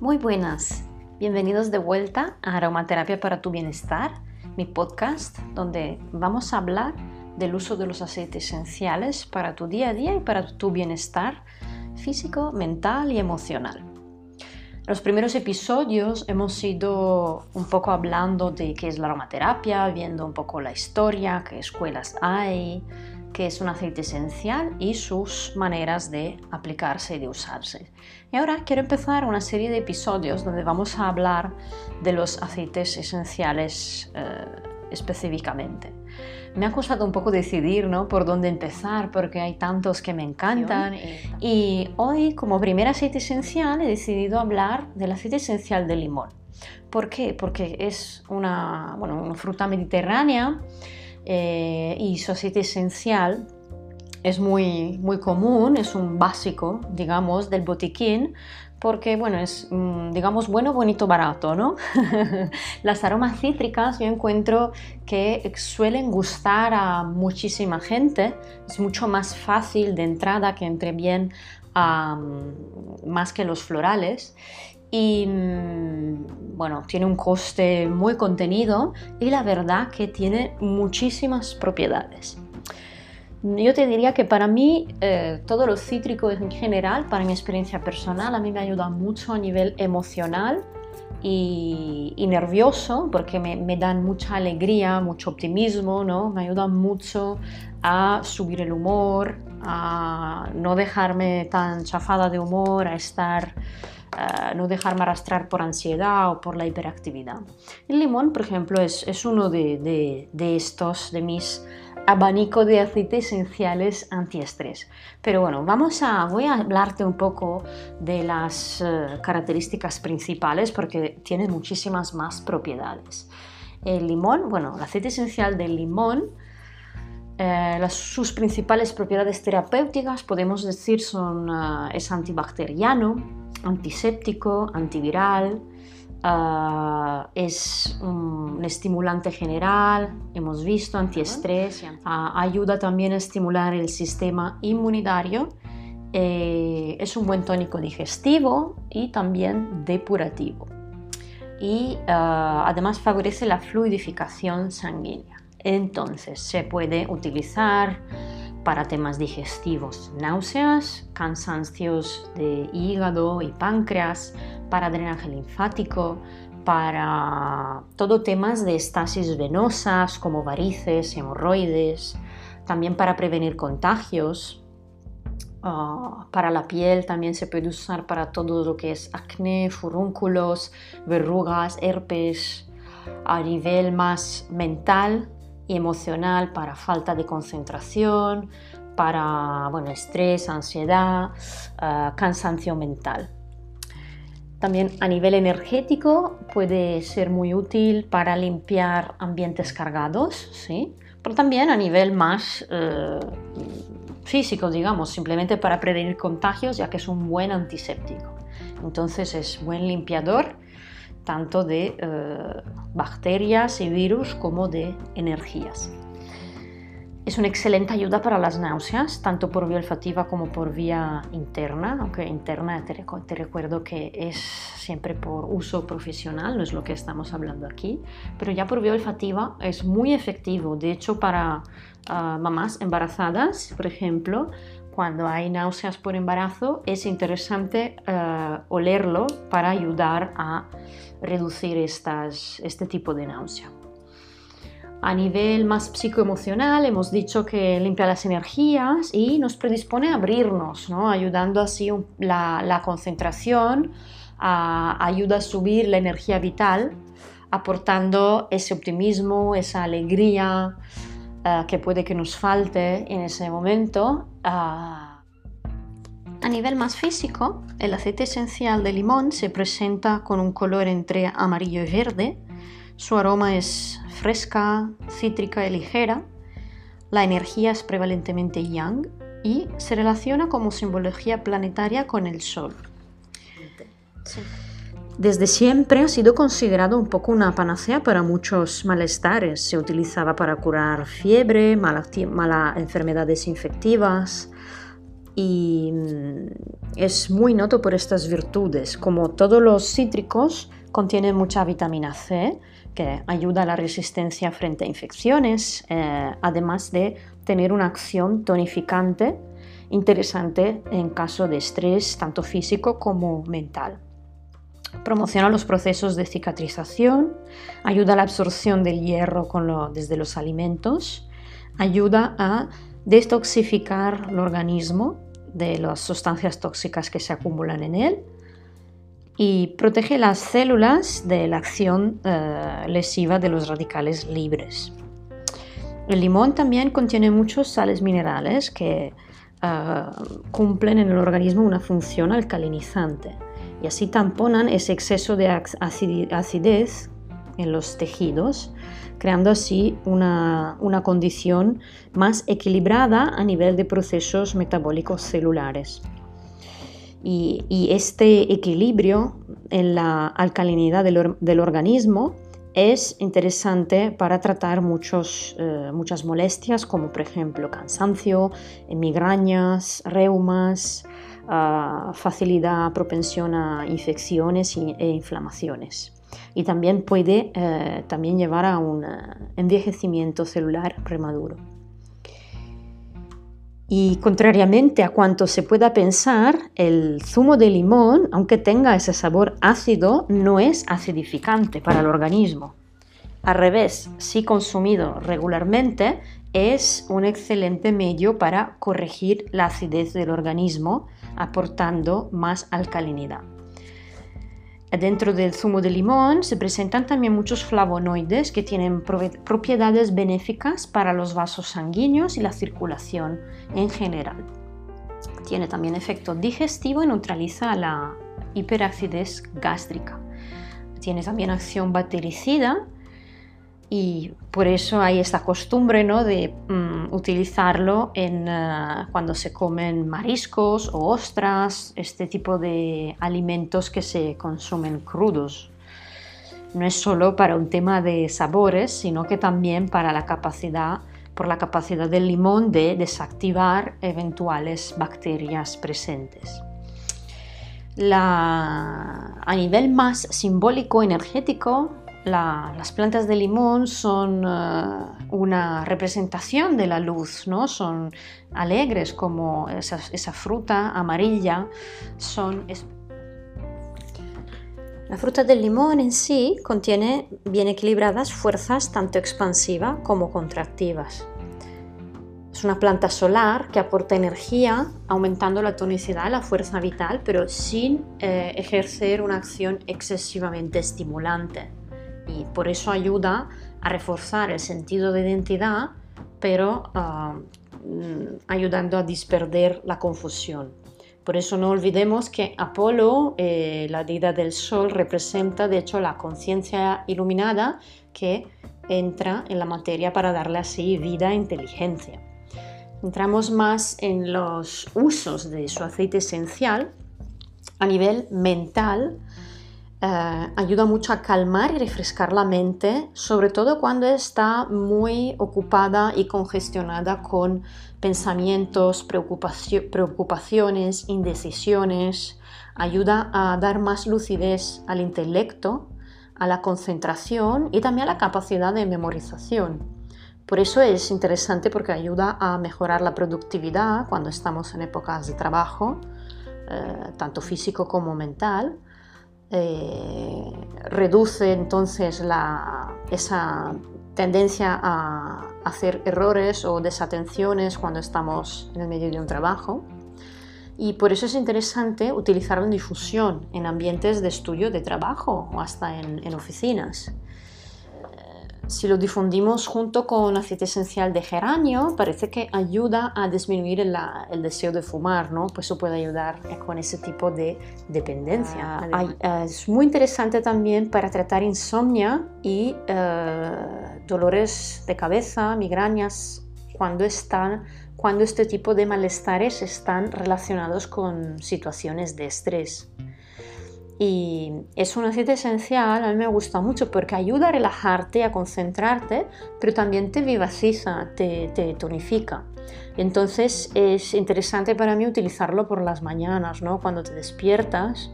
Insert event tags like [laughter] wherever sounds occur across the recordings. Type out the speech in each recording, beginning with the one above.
Muy buenas, bienvenidos de vuelta a Aromaterapia para tu Bienestar, mi podcast donde vamos a hablar del uso de los aceites esenciales para tu día a día y para tu bienestar físico, mental y emocional. Los primeros episodios hemos ido un poco hablando de qué es la aromaterapia, viendo un poco la historia, qué escuelas hay, qué es un aceite esencial y sus maneras de aplicarse y de usarse. Y ahora quiero empezar una serie de episodios donde vamos a hablar de los aceites esenciales eh, específicamente. Me ha costado un poco decidir ¿no? por dónde empezar porque hay tantos que me encantan y hoy como primer aceite esencial he decidido hablar del aceite esencial de limón. ¿Por qué? Porque es una, bueno, una fruta mediterránea eh, y su aceite esencial es muy, muy común, es un básico, digamos, del botiquín, porque, bueno, es, mm, digamos, bueno, bonito, barato, ¿no? [laughs] Las aromas cítricas yo encuentro que suelen gustar a muchísima gente, es mucho más fácil de entrada que entre bien más que los florales y mm, bueno, tiene un coste muy contenido y la verdad que tiene muchísimas propiedades. Yo te diría que para mí eh, todo lo cítrico en general, para mi experiencia personal, a mí me ayuda mucho a nivel emocional y, nervioso porque me, me, dan mucha alegría, mucho optimismo, ¿no? me ayudan mucho a subir el humor, a no dejarme tan chafada de humor, a estar no dejarme arrastrar por ansiedad o por la hiperactividad. El limón, por ejemplo, es, uno de, de, estos, de mis abanico de aceites esenciales antiestrés. Pero bueno, vamos a, voy a hablarte un poco de las eh, características principales porque tiene muchísimas más propiedades. El limón, bueno, el aceite esencial del limón, eh, las, sus principales propiedades terapéuticas podemos decir son, eh, es antibacteriano, antiséptico, antiviral, ah, es un estimulante general, hemos visto, antiestrés, ayuda también a estimular el sistema inmunitario, eh, es un buen tónico digestivo y también depurativo. Y además favorece la fluidificación sanguínea. Entonces se puede utilizar para temas digestivos, náuseas, cansancios de hígado y páncreas, para drenaje linfático, para todo temas de estasis venosas como varices, hemorroides, también para prevenir contagios. Ah, para la piel también se puede usar para todo lo que es acné, furúnculos, verrugas, herpes. A nivel más mental, emocional para falta de concentración, para bueno, estrés, ansiedad, uh, cansancio mental. También a nivel energético puede ser muy útil para limpiar ambientes cargados, ¿sí? pero también a nivel más uh, físico, digamos, simplemente para prevenir contagios, ya que es un buen antiséptico. Entonces es buen limpiador tanto de eh, bacterias y virus como de energías. Es una excelente ayuda para las náuseas, tanto por vía olfativa como por vía interna, aunque interna te, recuerdo que es siempre por uso profesional, no es lo que estamos hablando aquí, pero ya por vía olfativa es muy efectivo. De hecho, para ah, mamás embarazadas, por ejemplo, cuando hay náuseas por embarazo, es interesante eh, olerlo para ayudar a reducir este tipo de náusea. A nivel más psicoemocional, hemos dicho que limpia las energías y nos predispone a abrirnos, ¿no? ayudando así la concentración, ayuda a subir la energía vital, aportando ese optimismo, esa alegría, eh, que puede que nos falte en ese momento. a nivel más físico, el aceite esencial de limón se presenta con un color entre amarillo y verde. Su aroma es fresca, cítrica y ligera. La energía es prevalentemente yang y se relaciona como simbología planetaria con el sol. Desde siempre ha sido considerado un poco una panacea para muchos malestares. Se utilizaba para curar fiebre, malas enfermedades infectivas, y mm, es muy noto por estas virtudes. Como todos los cítricos, contiene mucha vitamina C que ayuda a la resistencia frente a infecciones, eh, además de tener una acción tonificante interesante en caso de estrés tanto físico como mental. Promociona los procesos de cicatrización, ayuda a la absorción del hierro desde los alimentos, ayuda a detoxificar el organismo de las sustancias tóxicas que se acumulan en él y protege las células de la acción eh, lesiva de los radicales libres. El limón también contiene muchos sales minerales que eh, cumplen en el organismo una función alcalinizante y así tamponan ese exceso de acidez en los tejidos, creando así una, condición más equilibrada a nivel de procesos metabólicos celulares. Y, este equilibrio en la alcalinidad del, organismo es interesante para tratar muchos, eh, muchas molestias como por ejemplo cansancio, migrañas, reumas, ah, facilidad, propensión a infecciones e inflamaciones y también puede eh, también llevar a un eh, envejecimiento celular prematuro. Y contrariamente a cuanto se pueda pensar, el zumo de limón, aunque tenga ese sabor ácido, no es acidificante para el organismo. Al revés, si consumido regularmente, es un excelente medio para corregir la acidez del organismo, aportando más alcalinidad. Dentro del zumo de limón se presentan también muchos flavonoides que tienen propiedades benéficas para los vasos sanguíneos y la circulación en general. Tiene también efecto digestivo y neutraliza la hiperacidez gástrica. Tiene también acción bactericida y por eso hay esta costumbre ¿no? de mm, utilizarlo en, eh, cuando se comen mariscos o ostras, este tipo de alimentos que se consumen crudos. No es solo para un tema de sabores, sino que también para la capacidad, por la capacidad del limón de desactivar eventuales bacterias presentes. a nivel más simbólico energético, las plantas de limón son eh, una representación de la luz, ¿no? son alegres como esa, fruta amarilla, son... La fruta del limón en sí contiene bien equilibradas fuerzas tanto expansivas como contractivas. Es una planta solar que aporta energía, aumentando la tonicidad, la fuerza vital, pero sin eh, ejercer una acción excesivamente estimulante y por eso ayuda a reforzar el sentido de identidad, pero ah, mm, ayudando a disperder la confusión. Por eso no olvidemos que Apolo, eh, la deidad del sol, representa de hecho la conciencia iluminada que entra en la materia para darle así vida e inteligencia. Entramos más en los usos de su aceite esencial a nivel mental eh, ayuda mucho a calmar y refrescar la mente, sobre todo cuando está muy ocupada y congestionada con pensamientos, preocupaciones, indecisiones. Ayuda a dar más lucidez al intelecto, a la concentración y también a la capacidad de memorización. Por eso es interesante porque ayuda a mejorar la productividad cuando estamos en épocas de trabajo, eh, tanto físico como mental eh, reduce entonces esa tendencia a hacer errores o desatenciones cuando estamos en el medio de un trabajo. Y por eso es interesante utilizarlo en difusión, en ambientes de estudio de trabajo o hasta en oficinas. Si lo difundimos junto con aceite esencial de geranio, parece que ayuda a disminuir el, deseo de fumar, ¿no? Pues eso puede ayudar con ese tipo de dependencia. Ah, eh, es muy interesante también para tratar insomnia y eh, dolores de cabeza, migrañas, cuando, están, cuando este tipo de malestares están relacionados con situaciones de estrés. Y es un aceite esencial, a mí me gusta mucho porque ayuda a relajarte, a concentrarte, pero también te vivaciza, te, te tonifica. Entonces es interesante para mí utilizarlo por las mañanas, ¿no? cuando te despiertas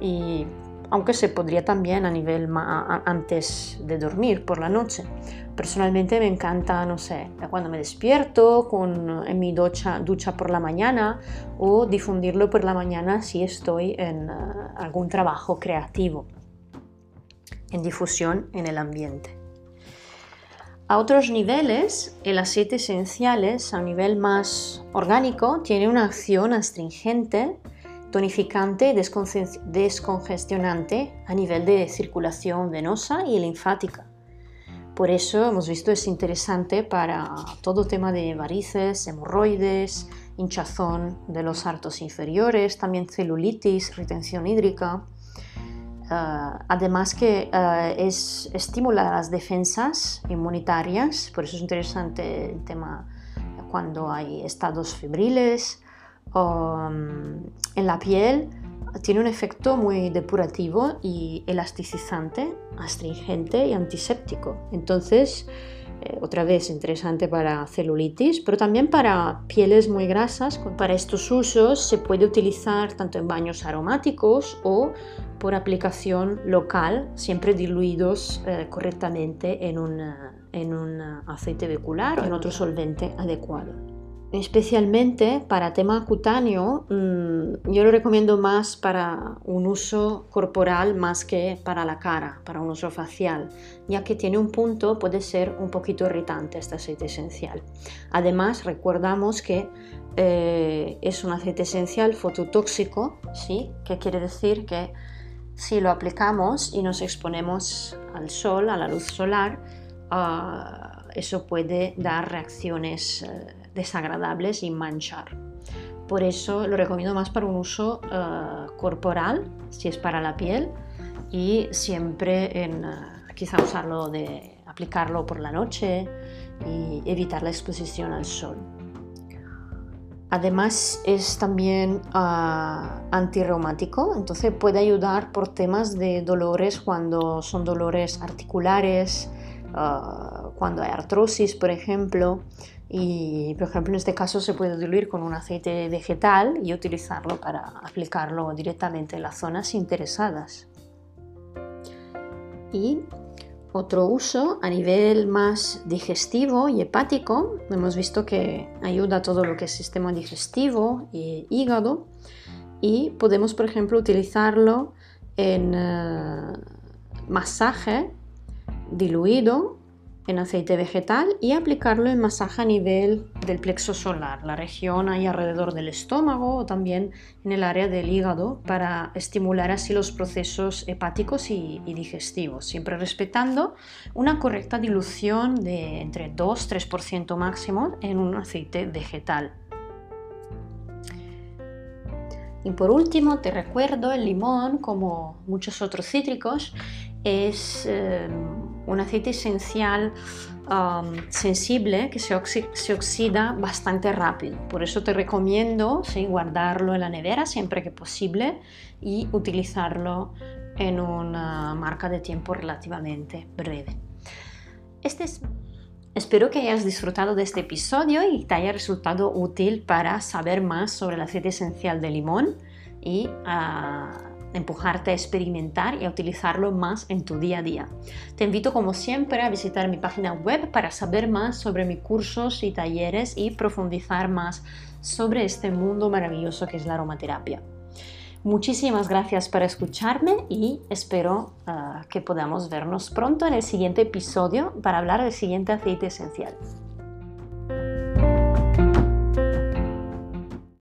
y aunque se podría también a nivel antes de dormir por la noche. Personalmente me encanta, no sé, cuando me despierto con, en mi ducha, ducha por la mañana o difundirlo por la mañana si estoy en eh, algún trabajo creativo, en difusión en el ambiente. A otros niveles, el aceite esenciales, a nivel más orgánico, tiene una acción astringente tonificante descongestionante a nivel de circulación venosa y linfática. Por eso hemos visto es interesante para todo tema de varices, hemorroides, hinchazón de los artos inferiores, también celulitis, retención hídrica. Ah, además que ah, es, estimula las defensas inmunitarias, por eso es interesante el tema cuando hay estados febriles, Um, en la piel tiene un efecto muy depurativo y elasticizante, astringente y antiséptico. Entonces, eh, otra vez interesante para celulitis, pero también para pieles muy grasas. Para estos usos se puede utilizar tanto en baños aromáticos o por aplicación local, siempre diluidos eh, correctamente en un, en un aceite vehicular o en otro solvente adecuado especialmente para tema cutáneo, mm, yo lo recomiendo más para un uso corporal más que para la cara, para un uso facial, ya que tiene un punto, puede ser un poquito irritante este aceite esencial. Además, recordamos que eh, es un aceite esencial fototóxico, ¿sí? que quiere decir que si lo aplicamos y nos exponemos al sol, a la luz solar, ah, eso puede dar reacciones eh, desagradables y manchar. Por eso lo recomiendo más para un uso eh, corporal, si es para la piel, y siempre en eh, quizá usarlo de aplicarlo por la noche y evitar la exposición al sol. Además es también uh, antirreumático, entonces puede ayudar por temas de dolores cuando son dolores articulares, cuando hay artrosis, por ejemplo, y por ejemplo en este caso se puede diluir con un aceite vegetal y utilizarlo para aplicarlo directamente en las zonas interesadas. Y otro uso a nivel más digestivo y hepático, hemos visto que ayuda a todo lo que es sistema digestivo y hígado y podemos por ejemplo utilizarlo en eh, masaje diluido en aceite vegetal y aplicarlo en masaje a nivel del plexo solar, la región ahí alrededor del estómago o también en el área del hígado para estimular así los procesos hepáticos y, digestivos, siempre respetando una correcta dilución de entre 2-3% máximo en un aceite vegetal. Y por último, te recuerdo, el limón, como muchos otros cítricos, es eh, un aceite esencial um, sensible que se, oxida bastante rápido. Por eso te recomiendo guardarlo en la nevera siempre que posible y utilizarlo en una marca de tiempo relativamente breve. Este Espero que hayas disfrutado de este episodio y te haya resultado útil para saber más sobre el aceite esencial de limón y uh, empujarte a experimentar y a utilizarlo más en tu día a día. Te invito como siempre a visitar mi página web para saber más sobre mis cursos y talleres y profundizar más sobre este mundo maravilloso que es la aromaterapia. Muchísimas gracias por escucharme y espero ah, que podamos vernos pronto en el siguiente episodio para hablar del siguiente aceite esencial.